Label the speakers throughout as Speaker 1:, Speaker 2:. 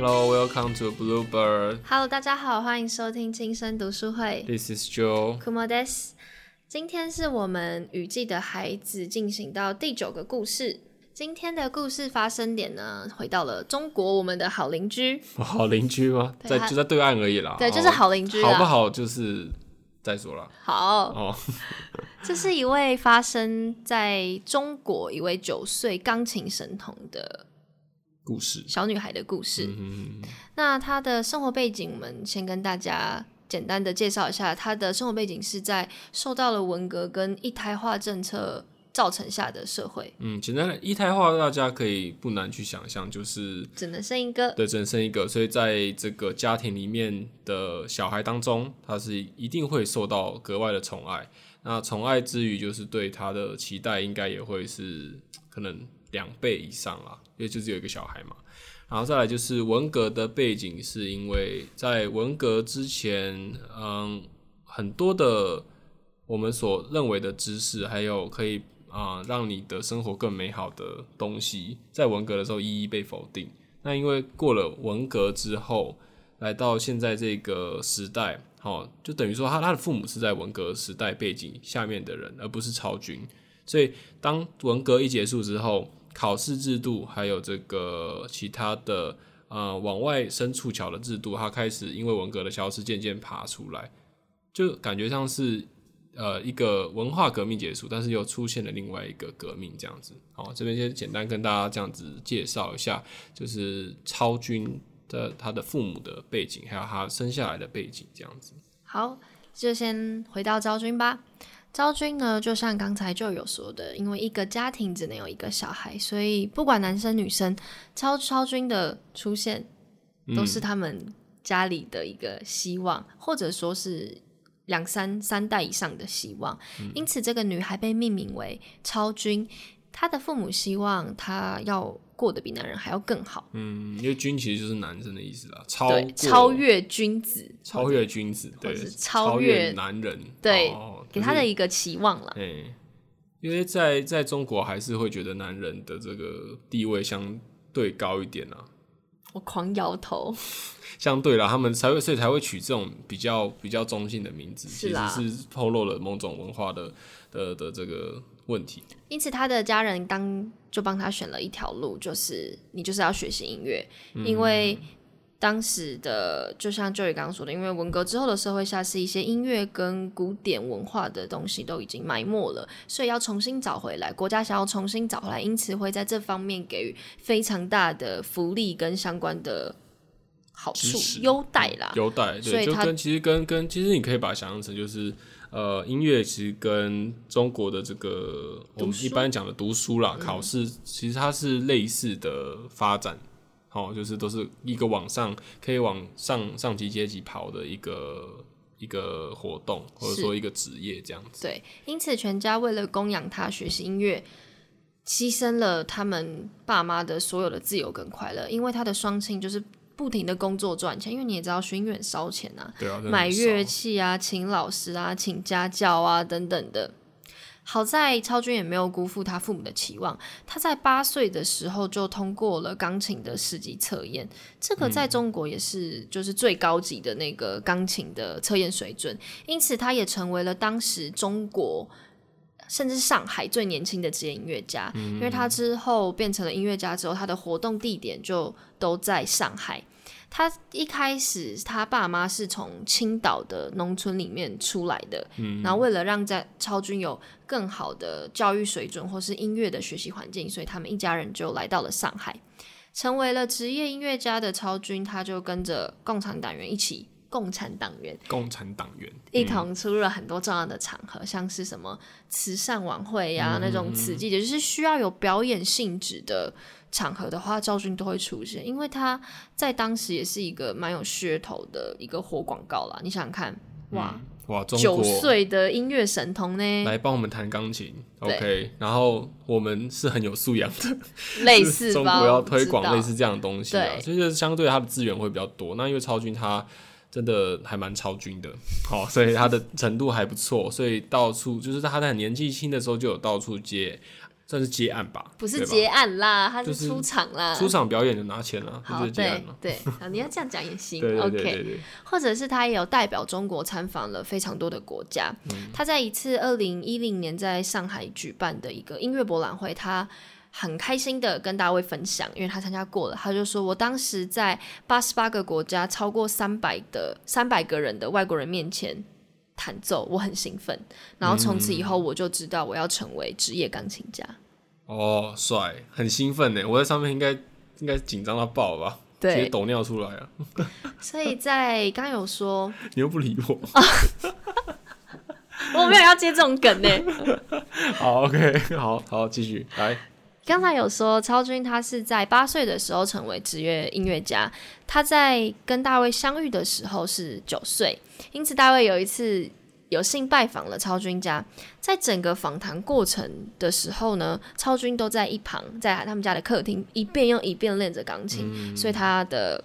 Speaker 1: Hello, welcome to Bluebird.
Speaker 2: Hello，大家好，欢迎收听轻声读书会。
Speaker 1: This is Joe.
Speaker 2: Kumo des。今天是我们雨季的孩子进行到第九个故事。今天的故事发生点呢，回到了中国，我们的好邻居。
Speaker 1: 好邻居吗？在就在对岸而已啦。
Speaker 2: 对，
Speaker 1: 哦
Speaker 2: 就是好邻居。
Speaker 1: 好不好？就是再说了。
Speaker 2: 好，
Speaker 1: 哦，
Speaker 2: 这是一位发生在中国一位九岁钢琴神童的
Speaker 1: 故事。
Speaker 2: 小女孩的故事。
Speaker 1: 嗯，
Speaker 2: 那她的生活背景，我们先跟大家简单的介绍一下。她的生活背景是在受到了文革跟一胎化政策造成下的社会，
Speaker 1: 嗯，简单的一胎化，大家可以不难去想象，就是
Speaker 2: 只能生一个。
Speaker 1: 对，只能生一个，所以在这个家庭里面的小孩当中，他是一定会受到格外的宠爱。那宠爱之余，就是对他的期待应该也会是可能两倍以上啦，因为就是有一个小孩嘛。然后再来就是文革的背景，是因为在文革之前，嗯，很多的我们所认为的知识，还有可以啊、让你的生活更美好的东西，在文革的时候一一被否定。那因为过了文革之后，来到现在这个时代，好、就等于说他他的父母是在文革时代背景下面的人，而不是超军。所以当文革一结束之后，考试制度还有这个其他的呃往外伸触角的制度，它开始因为文革的消失渐渐爬出来，就感觉像是呃一个文化革命结束，但是又出现了另外一个革命这样子。好，这边先简单跟大家这样子介绍一下，就是超军的他的父母的背景，还有他生下来的背景这样子。
Speaker 2: 好，就先回到昭君吧。昭君呢，就像刚才就有说的，因为一个家庭只能有一个小孩，所以不管男生女生，超超君的出现都是他们家里的一个希望，或者说是两三三代以上的希望。因此，这个女孩被命名为昭君。她的父母希望他要过得比男人还要更好，
Speaker 1: 嗯，因为君其实就是男生的意思啦，超
Speaker 2: 超越君子，
Speaker 1: 超越君子，对
Speaker 2: 是，
Speaker 1: 超
Speaker 2: 超越
Speaker 1: 男人，
Speaker 2: 对
Speaker 1: 哦
Speaker 2: 给他的一个期望啦。
Speaker 1: 哎、因为在在中国还是会觉得男人的这个地位相对高一点啊，
Speaker 2: 我狂摇头，
Speaker 1: 相对啦，他们才会所以才会取这种比较比较中性的名字，其实是透露了某种文化的的的这个问题。
Speaker 2: 因此他的家人当就帮他选了一条路，就是你就是要学习音乐，因为当时的就像 Joey 刚刚说的，因为文革之后的社会下是一些音乐跟古典文化的东西都已经埋没了，所以要重新找回来，国家想要重新找回来，因此会在这方面给予非常大的福利跟相关的好处优待啦。
Speaker 1: 优待对，
Speaker 2: 所以他
Speaker 1: 就跟其实跟跟其实你可以把它想象成就是呃音乐其实跟中国的这个我们一般讲的读书啦、考试，其实它是类似的发展。哦，就是都是一个往上可以往上上级阶级跑的一个一个活动，或者说一个职业这样子。
Speaker 2: 对，因此全家为了供养他学习音乐，牺牲了他们爸妈的所有的自由跟快乐，因为他的双亲就是不停的工作赚钱，因为你也知道学音乐很烧钱啊，
Speaker 1: 对啊，
Speaker 2: 买乐器啊，请老师啊，请家教啊等等的。好在超军也没有辜负他父母的期望，他在八岁的时候就通过了钢琴的十级测验，这个在中国也是就是最高级的那个钢琴的测验水准，因此他也成为了当时中国甚至上海最年轻的职业音乐家。因为他之后变成了音乐家之后，他的活动地点就都在上海。他一开始，他爸妈是从青岛的农村里面出来的，然后为了让在超军有更好的教育水准或是音乐的学习环境，所以他们一家人就来到了上海，成为了职业音乐家的超军，他就跟着共产党员一起。共产党员
Speaker 1: 共产党员
Speaker 2: 一同出入了很多重要的场合，像是什么慈善晚会呀、那种慈济，也就是需要有表演性质的场合的话，赵军都会出现，因为他在当时也是一个蛮有噱头的一个活广告啦。你想想看，哇，
Speaker 1: 哇，中
Speaker 2: 九
Speaker 1: 国
Speaker 2: 岁的音乐神童呢，
Speaker 1: 来帮我们弹钢琴，OK，然后我们是很有素养的，
Speaker 2: 类似 中？
Speaker 1: 国要推广类似这样的东西啊，所以就是相对它的资源会比较多。那因为超军它真的还蛮超军的，好、所以他的程度还不错，所以到处就是他在年纪轻的时候就有到处接算是接案吧，
Speaker 2: 不是接案啦，他
Speaker 1: 是是
Speaker 2: 出场啦。
Speaker 1: 出场表演就拿钱了，
Speaker 2: 对
Speaker 1: 了。
Speaker 2: 对，啊，你要这样讲也行。
Speaker 1: 对对
Speaker 2: OK，或者是他也有代表中国参访了非常多的国家。
Speaker 1: 嗯
Speaker 2: 他在一次二零一零年在上海举办的一个音乐博览会，他很开心的跟大卫分享，因为他参加过了。他就说：“我当时在八十八个国家，超过三百的三百个人的外国人面前弹奏，我很兴奋。然后从此以后，我就知道我要成为职业钢琴家。
Speaker 1: 哦，帅，很兴奋呢。我在上面应该应该紧张到爆吧，直接
Speaker 2: 对，
Speaker 1: 抖尿出来啊。
Speaker 2: 所以在刚刚有说，
Speaker 1: 你又不理我，
Speaker 2: 我没有要接这种梗呢。
Speaker 1: 好，OK，好好继续来。
Speaker 2: 刚才有说，超君他是在八岁的时候成为职业音乐家。他在跟大卫相遇的时候是九岁，因此大卫有一次有幸拜访了超君家。在整个访谈过程的时候呢，超君都在一旁，在他们家的客厅一遍又一遍练着钢琴，所以他的。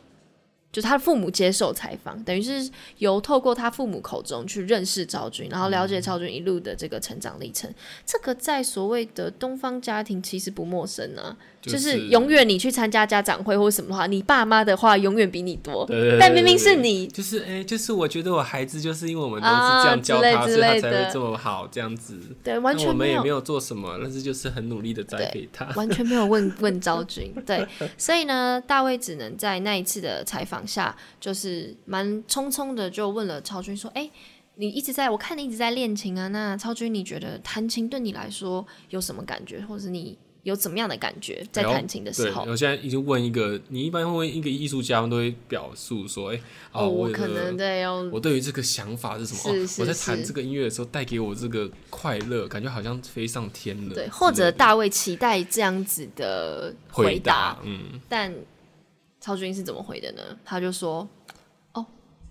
Speaker 2: 就他的父母接受采访，等于是由透过他父母口中去认识昭君，然后了解昭君一路的这个成长历程。这个在所谓的东方家庭其实不陌生啊，
Speaker 1: 就
Speaker 2: 就是永远你去参加家长会或什么的话，你爸妈的话永远比你多，
Speaker 1: 对
Speaker 2: 但明明是你。
Speaker 1: 就是哎、就是我觉得我孩子就是因为我们都是
Speaker 2: 啊
Speaker 1: 这样教他，
Speaker 2: 之类之
Speaker 1: 所以他才会这么好这样子。
Speaker 2: 对完全没有
Speaker 1: 那我们也没有做什么，但是就是很努力的栽培他。
Speaker 2: 完全没有问 问昭君，对，所以呢，大卫只能在那一次的采访下，就是蛮匆匆的就问了昭君说：“哎、你一直在我看你一直在练琴啊，那超君你觉得弹琴对你来说有什么感觉，或者是你有怎么样的感觉在弹琴的时，候？”
Speaker 1: 我现在已经问一个，你一般会问一个艺术家，都会表述说，哎、
Speaker 2: 哦，我可能对哦，
Speaker 1: 我对于这个想法是什么？
Speaker 2: 是是
Speaker 1: 哦、我在弹
Speaker 2: 是
Speaker 1: 这个音乐的时候，带给我这个快乐，感觉好像飞上天了。
Speaker 2: 对，或者大卫期待这样子的
Speaker 1: 回
Speaker 2: 答，
Speaker 1: 嗯，
Speaker 2: 但超君是怎么回的呢？他就说：“哦，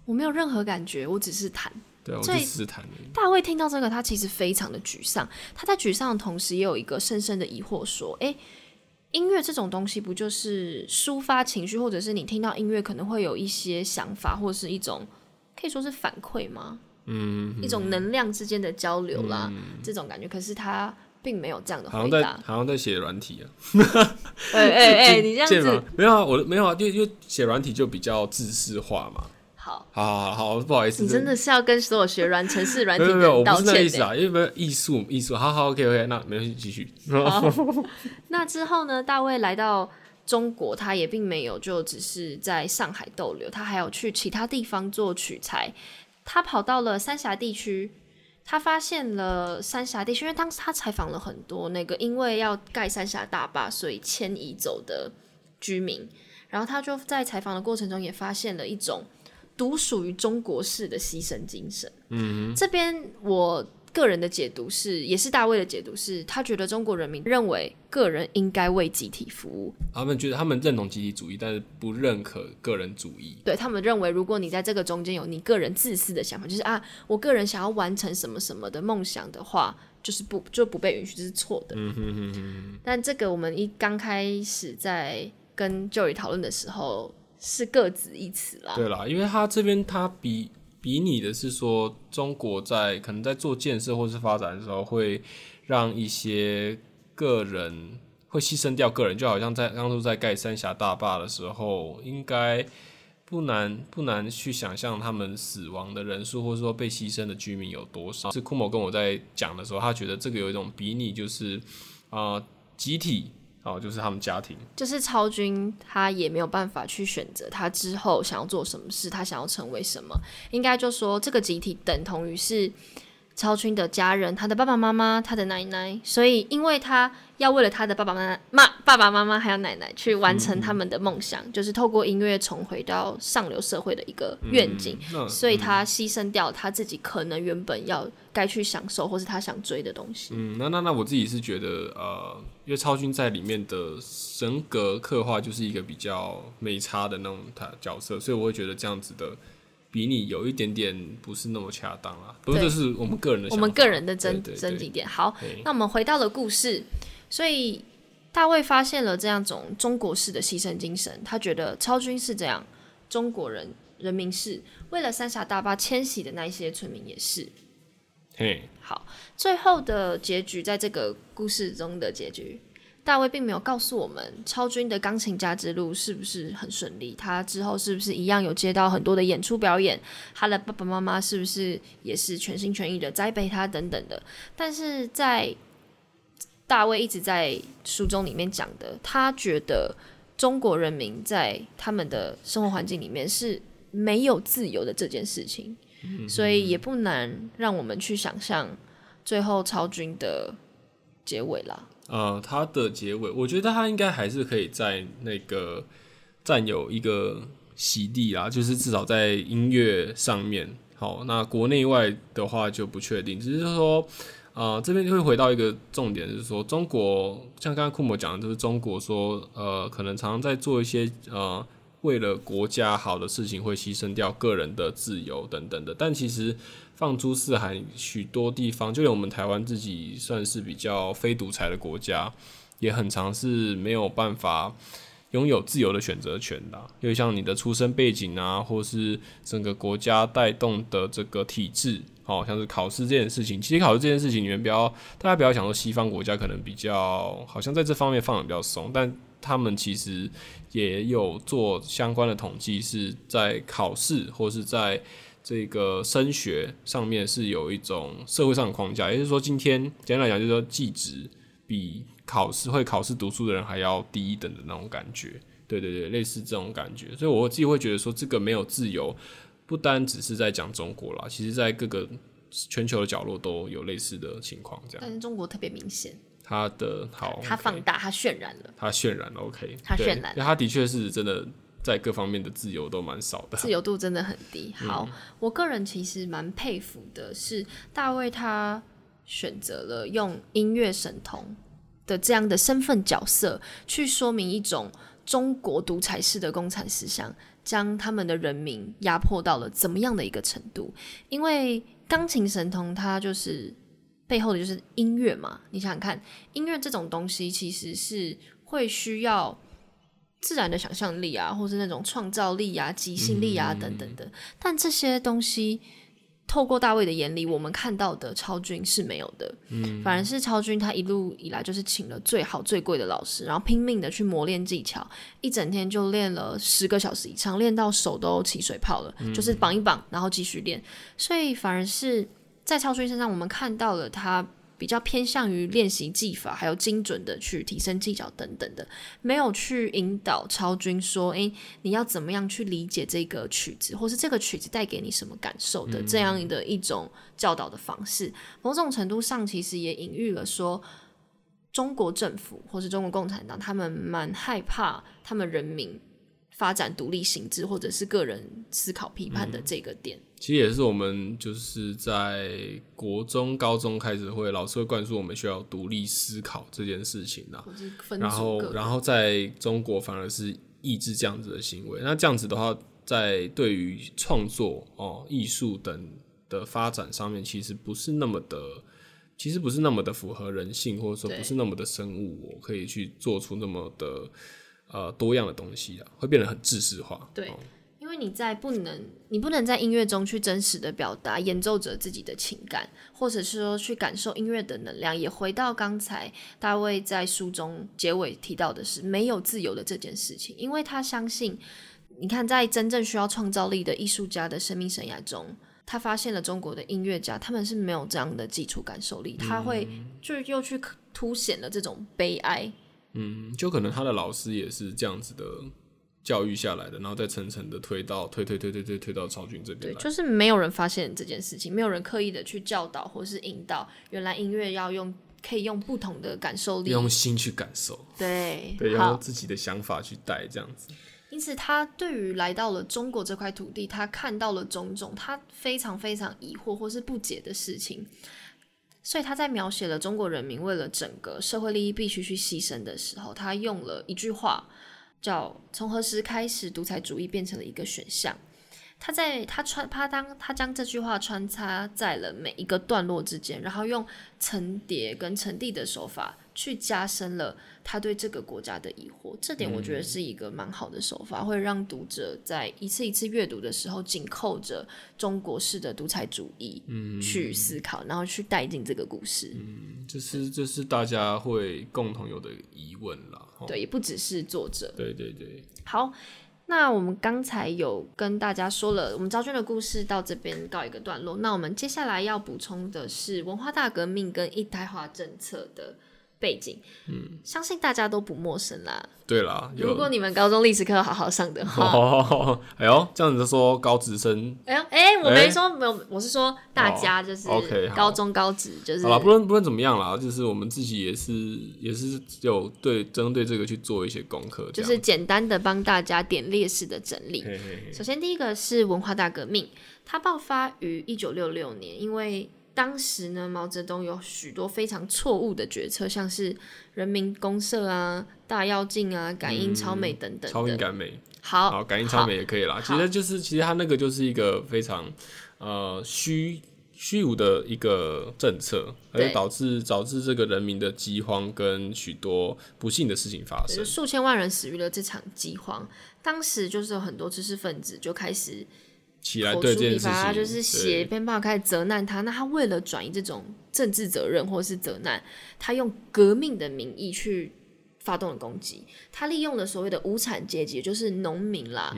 Speaker 2: 我没有任何感觉，我只是弹。
Speaker 1: 对，我就
Speaker 2: 所以
Speaker 1: 只是弹而已。”
Speaker 2: 大卫听到这个，他其实非常的沮丧。他在沮丧的同时，也有一个深深的疑惑，说：“诶，音乐这种东西，不就是抒发情绪，或者是你听到音乐可能会有一些想法，或者是一种可以说是反馈吗？
Speaker 1: 嗯，
Speaker 2: 一种能量之间的交流啦，这种感觉。可是他并没有这样的
Speaker 1: 好像在
Speaker 2: 回答。
Speaker 1: 好像在写软体啊。
Speaker 2: 哎哎哎，你这样子？
Speaker 1: 没有啊，我没有啊，因为因为写软体就比较自式化嘛。
Speaker 2: 好。
Speaker 1: 好好好，不好意思，
Speaker 2: 你真的是要跟所有学软城市软体的
Speaker 1: 没有没有，我
Speaker 2: 人道
Speaker 1: 不是那个
Speaker 2: 歉的。
Speaker 1: 意思啊，因为艺术艺术，好好 OK OK，那没关系，继续。
Speaker 2: 那之后呢？大卫来到中国，他也并没有就只是在上海逗留，他还有去其他地方做取材。他跑到了三峡地区，他发现了三峡地区，因为当时他采访了很多那个因为要盖三峡大坝，所以迁移走的居民，然后他就在采访的过程中也发现了一种独属于中国式的牺牲精神。嗯，这边我个人的解读是，也是大卫的解读是，他觉得中国人民认为个人应该为集体服务，
Speaker 1: 他们觉得他们认同集体主义，但是不认可个人主义。
Speaker 2: 对他们认为，如果你在这个中间有你个人自私的想法，就是啊，我个人想要完成什么什么的梦想的话，就是不就不被允许，这是错的。
Speaker 1: 嗯哼哼哼，
Speaker 2: 但这个我们一刚开始在跟 Joey 讨论的时候，是各执一词啦。
Speaker 1: 对啦，因为他这边他比比拟的是说，中国在可能在做建设或是发展的时候，会让一些个人会牺牲掉个人，就好像在当初在盖三峡大坝的时候，应该不难不难去想象他们死亡的人数，或者说被牺牲的居民有多少。是库某跟我在讲的时候，他觉得这个有一种比拟，就是啊、集体哦，就是他们家庭。
Speaker 2: 就是超军，他也没有办法去选择他之后想要做什么事，他想要成为什么。应该就说这个集体等同于是超军的家人，他的爸爸妈妈，他的奶奶。所以，因为他要为了他的爸爸妈妈、爸爸妈妈还有奶奶去完成他们的梦想，就是透过音乐重回到上流社会的一个愿景。
Speaker 1: 嗯
Speaker 2: 所以他牺牲掉他自己可能原本要该去享受或是他想追的东西。
Speaker 1: 嗯，那那那我自己是觉得，呃，因为超军在里面的神格刻画就是一个比较美差的那种他角色，所以我会觉得这样子的比你有一点点不是那么恰当啊。不过这是我们个人的，
Speaker 2: 我们个人的争
Speaker 1: 对对对
Speaker 2: 争议点。好，那我们回到了故事，所以大卫发现了这样种中国式的牺牲精神，他觉得超军是这样，中国人人民是为了三峡大坝迁徙的那一些村民也是，好，最后的结局，在这个故事中的结局，大卫并没有告诉我们超军的钢琴家之路是不是很顺利，他之后是不是一样有接到很多的演出表演，他的爸爸妈妈是不是也是全心全意的栽培他等等的。但是在大卫一直在书中里面讲的，他觉得中国人民在他们的生活环境里面是没有自由的这件事情。所以也不难让我们去想象最后超军的结尾啦。
Speaker 1: 呃，它的结尾，我觉得它应该还是可以在那个占有一个席地啦，就是至少在音乐上面。好，那国内外的话就不确定，只是说，呃，这边就会回到一个重点，就是说中国像刚刚库摩讲的，就是中国说，呃，可能常常在做一些呃。为了国家好的事情，会牺牲掉个人的自由等等的。但其实放诸四海，许多地方，就连我们台湾自己算是比较非独裁的国家，也很常是没有办法拥有自由的选择权的。因为像你的出生背景啊，或是整个国家带动的这个体制，哦，像是考试这件事情，其实考试这件事情，你们不要大家不要想说西方国家可能比较好像在这方面放的比较松，但他们其实也有做相关的统计，是在考试或是在这个升学上面是有一种社会上的框架，也就是说，今天简单来讲，就是说，绩值比考试会考试读书的人还要低一等的那种感觉。对对对，类似这种感觉。所以我自己会觉得说，这个没有自由，不单只是在讲中国啦，其实在各个全球的角落都有类似的情况。这样，
Speaker 2: 但是中国特别明显。
Speaker 1: 它的好，
Speaker 2: 它放大，它渲染了，
Speaker 1: 它渲染了，OK，
Speaker 2: 它渲染，
Speaker 1: 因为它的确是真的在各方面的自由都蛮少的，
Speaker 2: 自由度真的很低。好，我个人其实蛮佩服的是大卫，他选择了用音乐神童的这样的身份角色，去说明一种中国独裁式的共产思想，将他们的人民压迫到了怎么样的一个程度？因为钢琴神童他就是。背后的就是音乐嘛？你想想看，音乐这种东西其实是会需要自然的想象力啊，或是那种创造力啊、即兴力啊等等的。但这些东西透过大卫的眼里，我们看到的超军是没有的。嗯，反而是超军他一路以来就是请了最好最贵的老师，然后拼命的去磨练技巧，一整天就练了十个小时以上，练到手都起水泡了，就是绑一绑，然后继续练。所以反而是。在超军身上，我们看到了他比较偏向于练习技法，还有精准的去提升技巧等等的，没有去引导超军说：“诶，你要怎么样去理解这个曲子，或是这个曲子带给你什么感受的这样的一种教导的方式。”某种程度上，其实也隐喻了说，中国政府或是中国共产党，他们蛮害怕他们人民发展独立心智，或者是个人思考批判的这个点。
Speaker 1: 其实也是我们就是在国中、高中开始会老师会灌输我们需要独立思考这件事情呐，然后然后在中国反而是抑制这样子的行为。那这样子的话，在对于创作哦、艺术等的发展上面，其实不是那么的，其实不是那么的符合人性，或者说不是那么的生物，我可以去做出那么的呃多样的东西啊，会变得很制式化。
Speaker 2: 对。因为你在不能，你不能在音乐中去真实的表达演奏者自己的情感，或者是说去感受音乐的能量。也回到刚才大卫在书中结尾提到的是没有自由的这件事情，因为他相信，你看在真正需要创造力的艺术家的生命生涯中，他发现了中国的音乐家他们是没有这样的基础感受力，他会就又去凸显了这种悲哀。
Speaker 1: 嗯，就可能他的老师也是这样子的。教育下来的，然后再层层的推到推推推推推推到曹军这边
Speaker 2: 对，就是没有人发现这件事情，没有人刻意的去教导或是引导，原来音乐要用可以用不同的感受力，
Speaker 1: 用心去感受，
Speaker 2: 对，
Speaker 1: 对，用自己的想法去带这样子。
Speaker 2: 因此，他对于来到了中国这块土地，他看到了种种他非常非常疑惑或是不解的事情，所以他在描写了中国人民为了整个社会利益必须去牺牲的时候，他用了一句话。叫从何时开始，独裁主义变成了一个选项？他在他穿他当他将这句话穿插在了每一个段落之间，然后用层叠跟层递的手法去加深了他对这个国家的疑惑。这点我觉得是一个蛮好的手法，会让读者在一次一次阅读的时候，紧扣着中国式的独裁主义去思考，然后去带进这个故事。
Speaker 1: 嗯，这是这是大家会共同有的疑问啦。
Speaker 2: 对，也不只是作者。
Speaker 1: 对对对。
Speaker 2: 好。那我们刚才有跟大家说了，我们昭君的故事到这边告一个段落。那我们接下来要补充的是文化大革命跟一胎化政策的。背景，嗯，相信大家都不陌生啦。
Speaker 1: 对啦，
Speaker 2: 如果你们高中历史课好好上的话，
Speaker 1: 哦，哎呦，这样子说高职生，
Speaker 2: 哎呦，哎，我没说没有，我是说大家就是
Speaker 1: ，OK，
Speaker 2: 高中高职就是，
Speaker 1: 好了，不论不论怎么样啦，就是我们自己也是也是有对针对这个去做一些功课，
Speaker 2: 就是简单的帮大家点列式的整理。首先第一个是文化大革命，它爆发于一九六六年，因为。当时呢，毛泽东有许多非常错误的决策，像是人民公社啊、大跃进啊、感应超美等等。
Speaker 1: 超英赶美，
Speaker 2: 好，
Speaker 1: 感应超美也可以啦。其实就是，其实他那个就是一个非常呃虚虚无的一个政策，而导致导致这个人民的饥荒跟许多不幸的事情发生，
Speaker 2: 数千万人死于了这场饥荒。当时就是有很多知识分子就开始。
Speaker 1: 起来对这件事
Speaker 2: 情，就是写篇报开始责难他。那他为了转移这种政治责任或是责难，他用革命的名义去发动了攻击。他利用了所谓的无产阶级，就是农民啦，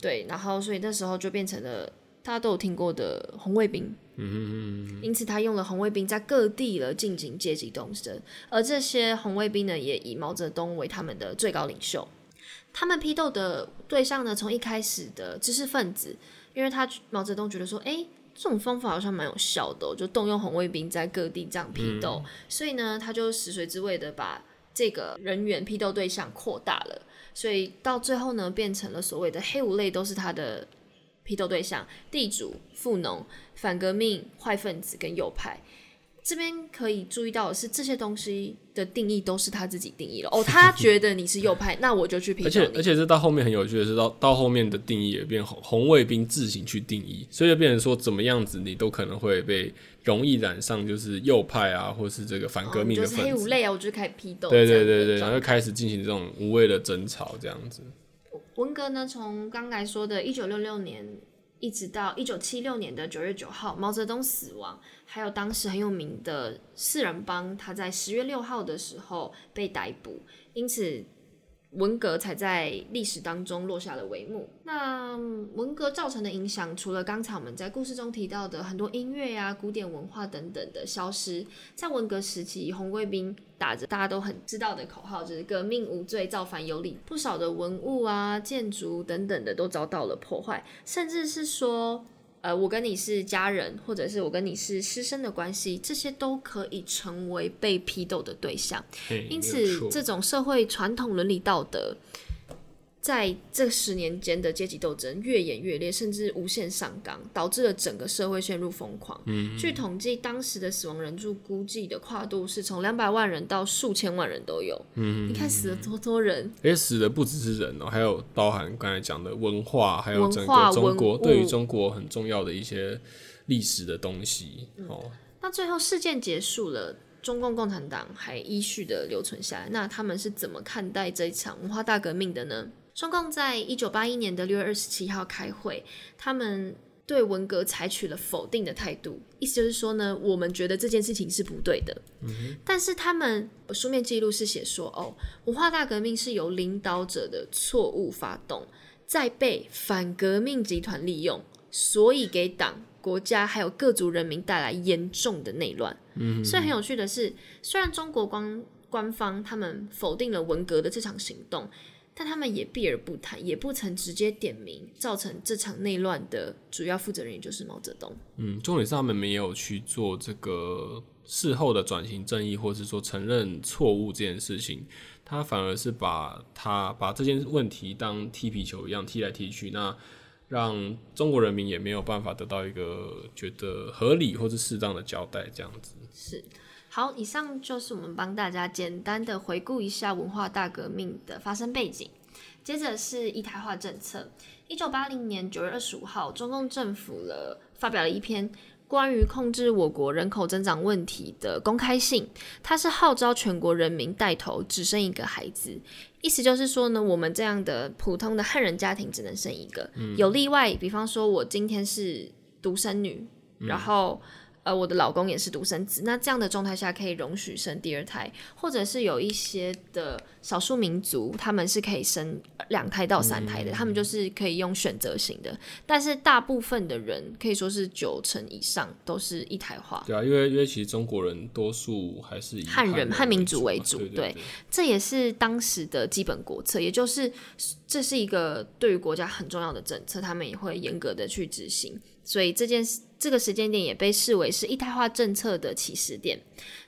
Speaker 2: 对，然后所以那时候就变成了大家都有听过的红卫兵。嗯嗯嗯因此他用了红卫兵在各地了进行阶级斗争，而这些红卫兵呢，也以毛泽东为他们的最高领袖。他们批斗的对象呢，从一开始的知识分子。因为他毛泽东觉得说，哎，这种方法好像蛮有效的，就动用红卫兵在各地这样批斗，所以呢，他就食髓知味的把这个人员批斗对象扩大了，所以到最后呢，变成了所谓的黑五类都是他的批斗对象：地主、富农、反革命、坏分子跟右派。这边可以注意到的是，这些东西的定义都是他自己定义了。哦，他觉得你是右派，那我就去批
Speaker 1: 而且，而且是到后面很有趣的是，到到后面的定义也变红红卫兵自行去定义，所以就变成说，怎么样子你都可能会被容易染上就是右派啊，或是这个反革命的。
Speaker 2: 黑五类啊，我就开始批斗。
Speaker 1: 对对对对，然后开始进行这种无谓的争吵，这样子。
Speaker 2: 文革呢，从刚才说的一九六六年。一直到一九七六年的九月九号，毛泽东死亡，还有当时很有名的四人帮，他在十月六号的时候被逮捕，因此。文革才在历史当中落下了帷幕。那文革造成的影响，除了刚才我们在故事中提到的很多音乐呀、古典文化等等的消失，在文革时期，红卫兵打着大家都很知道的口号，就是“革命无罪，造反有理”，不少的文物啊、建筑等等的都遭到了破坏，甚至是说。呃，我跟你是家人，或者是我跟你是师生的关系，这些都可以成为被批斗的对象。因此，这种社会传统伦理道德。在这十年间的阶级斗争越演越烈，甚至无限上纲，导致了整个社会陷入疯狂。嗯据统计，当时的死亡人数估计的跨度是从两百万人到数千万人都有。嗯你看死了多多人，
Speaker 1: 而且死的不只是人哦，还有包含刚才讲的文化，还有整个中国对于中国很重要的一些历史的东西。哦，
Speaker 2: 那最后事件结束了，中共共产党还依序的留存下来。那他们是怎么看待这一场文化大革命的呢？中共在一九八一年的六月二十七号开会，他们对文革采取了否定的态度，意思就是说呢，我们觉得这件事情是不对的。但是他们书面记录是写说，哦，文化大革命是由领导者的错误发动，再被反革命集团利用，所以给党、国家还有各族人民带来严重的内乱。嗯，所以很有趣的是，虽然中国官官方他们否定了文革的这场行动。但他们也避而不谈，也不曾直接点名造成这场内乱的主要负责人，也就是毛泽东。
Speaker 1: 嗯，重点是他们没有去做这个事后的转型正义，或是说承认错误这件事情，他反而是把他把这件问题当踢皮球一样踢来踢去，那让中国人民也没有办法得到一个觉得合理或是适当的交代，这样子
Speaker 2: 是。好，以上就是我们帮大家简单的回顾一下文化大革命的发生背景。接着是一胎化政策。一九八零年九月二十五号，中共政府了发表了一篇关于控制我国人口增长问题的公开信，它是号召全国人民带头只生一个孩子，意思就是说呢，我们这样的普通的汉人家庭只能生一个，有例外，比方说我今天是独生女，然后。呃，我的老公也是独生子，那这样的状态下可以容许生第二胎，或者是有一些的少数民族，他们是可以生两胎到三胎的，他们就是可以用选择型的。但是大部分的人可以说是九成以上都是一胎化。
Speaker 1: 对啊，因为因为其实中国人多数还是以
Speaker 2: 汉人汉民族为主，
Speaker 1: 对，
Speaker 2: 这也是当时的基本国策，也就是这是一个对于国家很重要的政策，他们也会严格的去执行。所以这件事，这个时间点也被视为是一胎化政策的起始点。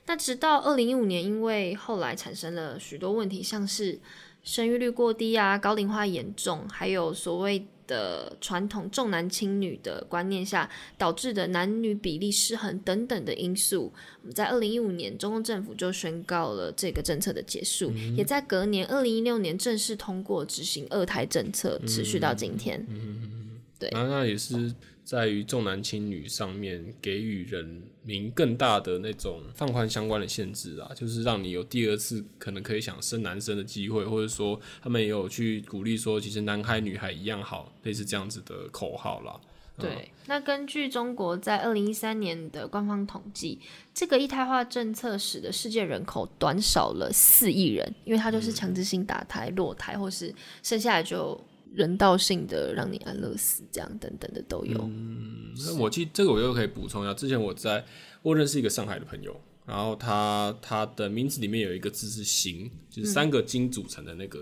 Speaker 2: 那直到二零一五年，因为后来产生了许多问题，像是生育率过低啊、高龄化严重，还有所谓的传统重男轻女的观念下导致的男女比例失衡等等的因素，在二零一五年，中共政府就宣告了这个政策的结束，也在隔年二零一六年正式通过执行二胎政策，持续到今天。嗯对，
Speaker 1: 那那也是。在于重男轻女上面给予人民更大的那种放宽相关的限制啊，就是让你有第二次可能可以想生男生的机会，或者说他们也有去鼓励说，其实男孩女孩一样好，类似这样子的口号啦。
Speaker 2: 对，那根据中国在二零一三年的官方统计，这个一胎化政策使得世界人口短少了四亿人，因为它就是强制性打胎、落胎，或是生下来就。人道性的让你安乐死，这样等等的都有。
Speaker 1: 嗯，那我记这个我又可以补充一下，之前我在我认识一个上海的朋友，然后他他的名字里面有一个字是“金”，就是三个金组成的那个。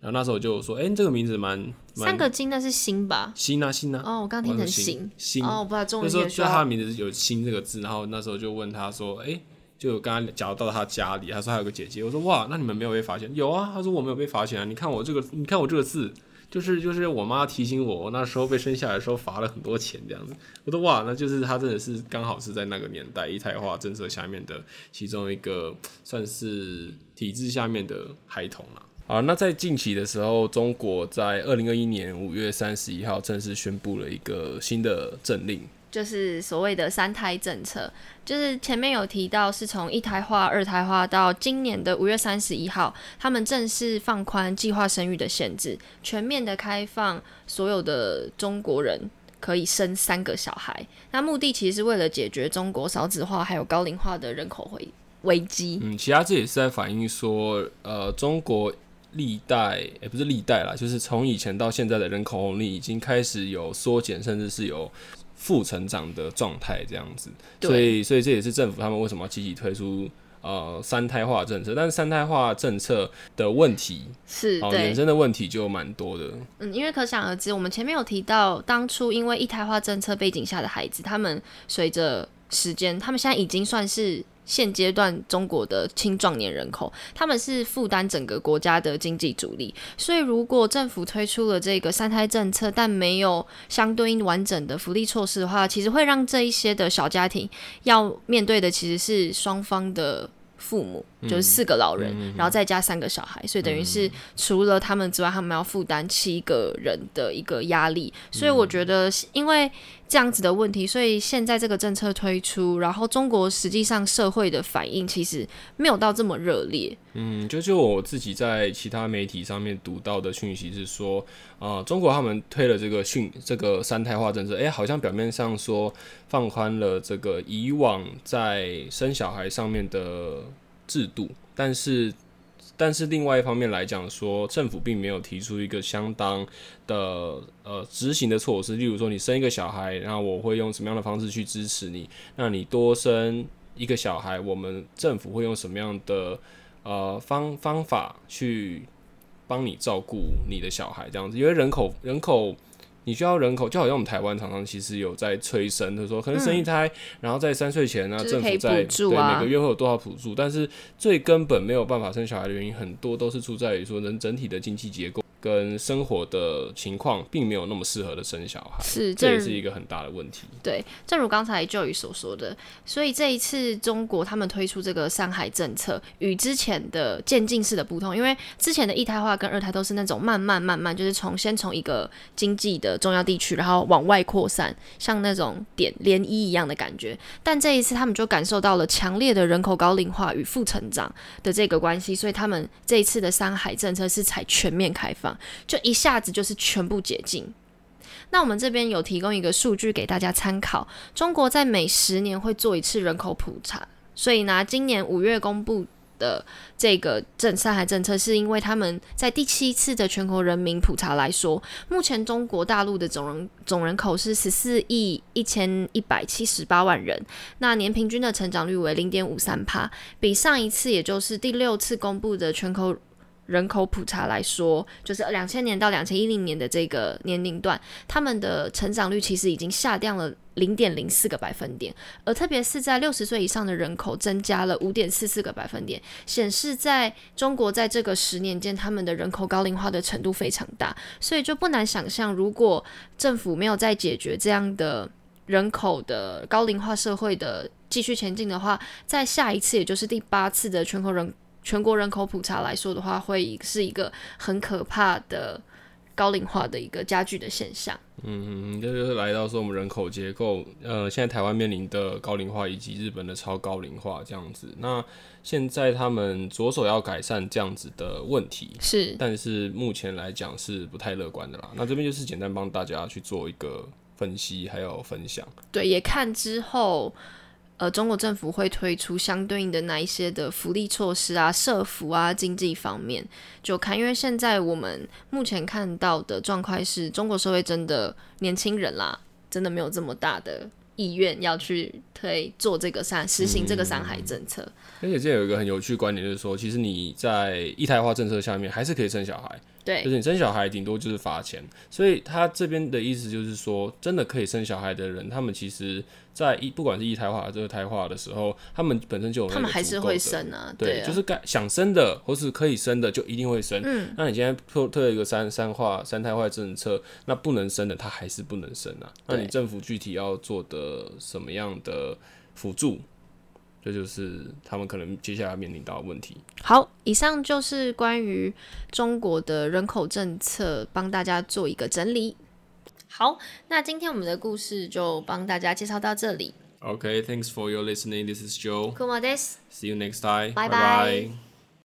Speaker 1: 然后那时候就说：“哎，这个名字蛮……
Speaker 2: 三个金那是心吧？
Speaker 1: 心啊心啊。
Speaker 2: 哦，我刚听成心
Speaker 1: 心
Speaker 2: 哦，我不知道中文。
Speaker 1: 那时候他的名字有‘心’这个字，然后那时候就问他说：‘哎，就刚刚讲到他家里，他说他有个姐姐。’我说：‘哇，那你们没有被发现？’有啊，他说我没有被发现啊。你看我这个，你看我这个字。”就是就是我妈提醒我，我那时候被生下来的时候罚了很多钱这样子。我说哇，那就是他真的是刚好是在那个年代一胎化政策下面的其中一个算是体制下面的孩童了。好，那在近期的时候，中国在二零二一年五月三十一号正式宣布了一个新的政令。
Speaker 2: 就是所谓的三胎政策，就是前面有提到，是从一胎化、二胎化到今年的五月三十一号，他们正式放宽计划生育的限制，全面的开放所有的中国人可以生三个小孩。那目的其实是为了解决中国少子化还有高龄化的人口危危机。
Speaker 1: 嗯，其他这也是在反映说，呃，中国历代也不是历代啦，就是从以前到现在的人口红利已经开始有缩减，甚至是有。负成长的状态这样子，所以所以这也是政府他们为什么要积极推出呃三胎化政策，但是三胎化政策的问题
Speaker 2: 是
Speaker 1: 衍生的问题就蛮多的。
Speaker 2: 嗯，因为可想而知，我们前面有提到，当初因为一胎化政策背景下的孩子，他们随着时间，他们现在已经算是。现阶段中国的青壮年人口，他们是负担整个国家的经济主力，所以如果政府推出了这个三胎政策，但没有相对应完整的福利措施的话，其实会让这一些的小家庭要面对的其实是双方的父母，就是四个老人，然后再加三个小孩，所以等于是除了他们之外，他们要负担七个人的一个压力。所以我觉得，因为。这样子的问题，所以现在这个政策推出，然后中国实际上社会的反应其实没有到这么热烈。
Speaker 1: 嗯，就就我自己在其他媒体上面读到的讯息是说，啊，中国他们推了这个训这个三胎化政策，哎，好像表面上说放宽了这个以往在生小孩上面的制度，但是。但是另外一方面来讲，说政府并没有提出一个相当的呃执行的措施，例如说你生一个小孩，然后我会用什么样的方式去支持你？那你多生一个小孩，我们政府会用什么样的呃方方法去帮你照顾你的小孩？这样子，因为人口人口。你需要人口，就好像我们台湾常常其实有在催生，他说可能生一胎，然后在三岁前呢，政府在对每个月会有多少补助，但是最根本没有办法生小孩的原因，很多都是出在于说人整体的经济结构跟生活的情况，并没有那么适合的生小孩，
Speaker 2: 是
Speaker 1: 这也是一个很大的问题。
Speaker 2: 对，正如刚才 Joy 所说的，所以这一次中国他们推出这个上海政策，与之前的渐进式的不同，因为之前的一胎化跟二胎都是那种慢慢慢慢，就是从先从一个经济的重要地区，然后往外扩散，像那种点涟漪一样的感觉。但这一次他们就感受到了强烈的人口高龄化与负成长的这个关系，所以他们这一次的上海政策是采全面开放，就一下子就是全部解禁。那我们这边有提供一个数据给大家参考，中国在每十年会做一次人口普查，所以拿今年五月公布的这个政三孩政策，是因为他们在第七次的全国人民普查来说，目前中国大陆的总人总人口是十四亿一千一百七十八万人，那年平均的成长率为零点五三帕，比上一次也就是第六次公布的全口人口普查来说，就是两千年到两千一零年的这个年龄段，他们的成长率其实已经下降了零点零四个百分点，而特别是在六十岁以上的人口增加了五点四四个百分点，显示在中国在这个十年间，他们的人口高龄化的程度非常大，所以就不难想象，如果政府没有再解决这样的人口的高龄化社会的继续前进的话，在下一次，也就是第八次的全国人全国人口普查来说的话，会是一个很可怕的高龄化的一个加剧的现象。
Speaker 1: 嗯，这就是来到说我们人口结构，呃，现在台湾面临的高龄化以及日本的超高龄化这样子。那现在他们着手要改善这样子的问题，
Speaker 2: 是
Speaker 1: 但是目前来讲是不太乐观的啦。那这边就是简单帮大家去做一个分析还有分享。
Speaker 2: 对，也看之后，呃，中国政府会推出相对应的那一些的福利措施啊、社福啊、经济方面，就看。因为现在我们目前看到的状况是，中国社会真的年轻人啦，真的没有这么大的意愿要去推做这个三实行这个三孩政策。
Speaker 1: 而且这有一个很有趣观点，就是说，其实你在一胎化政策下面还是可以生小孩，
Speaker 2: 对
Speaker 1: 就是你生小孩顶多就是罚钱。所以他这边的意思就是说，真的可以生小孩的人，他们其实在一不管是一胎化还是二胎化的时候，他们本身就有那个
Speaker 2: 他们还是会生啊，
Speaker 1: 对，
Speaker 2: 啊
Speaker 1: 就是该想生的或是可以生的就一定会生。
Speaker 2: 嗯，
Speaker 1: 那你现在推推了一个三三化三胎化政策，那不能生的他还是不能生啊。那你政府具体要做的什么样的辅助，这就是他们可能接下来面临到的问题。
Speaker 2: 好，以上就是关于中国的人口政策，帮大家做一个整理。好，那今天我们的故事就帮大家介绍到这里。
Speaker 1: Okay, thanks for your listening. This is Joe.
Speaker 2: くまです。
Speaker 1: See you next time.
Speaker 2: Bye
Speaker 1: bye.
Speaker 2: bye.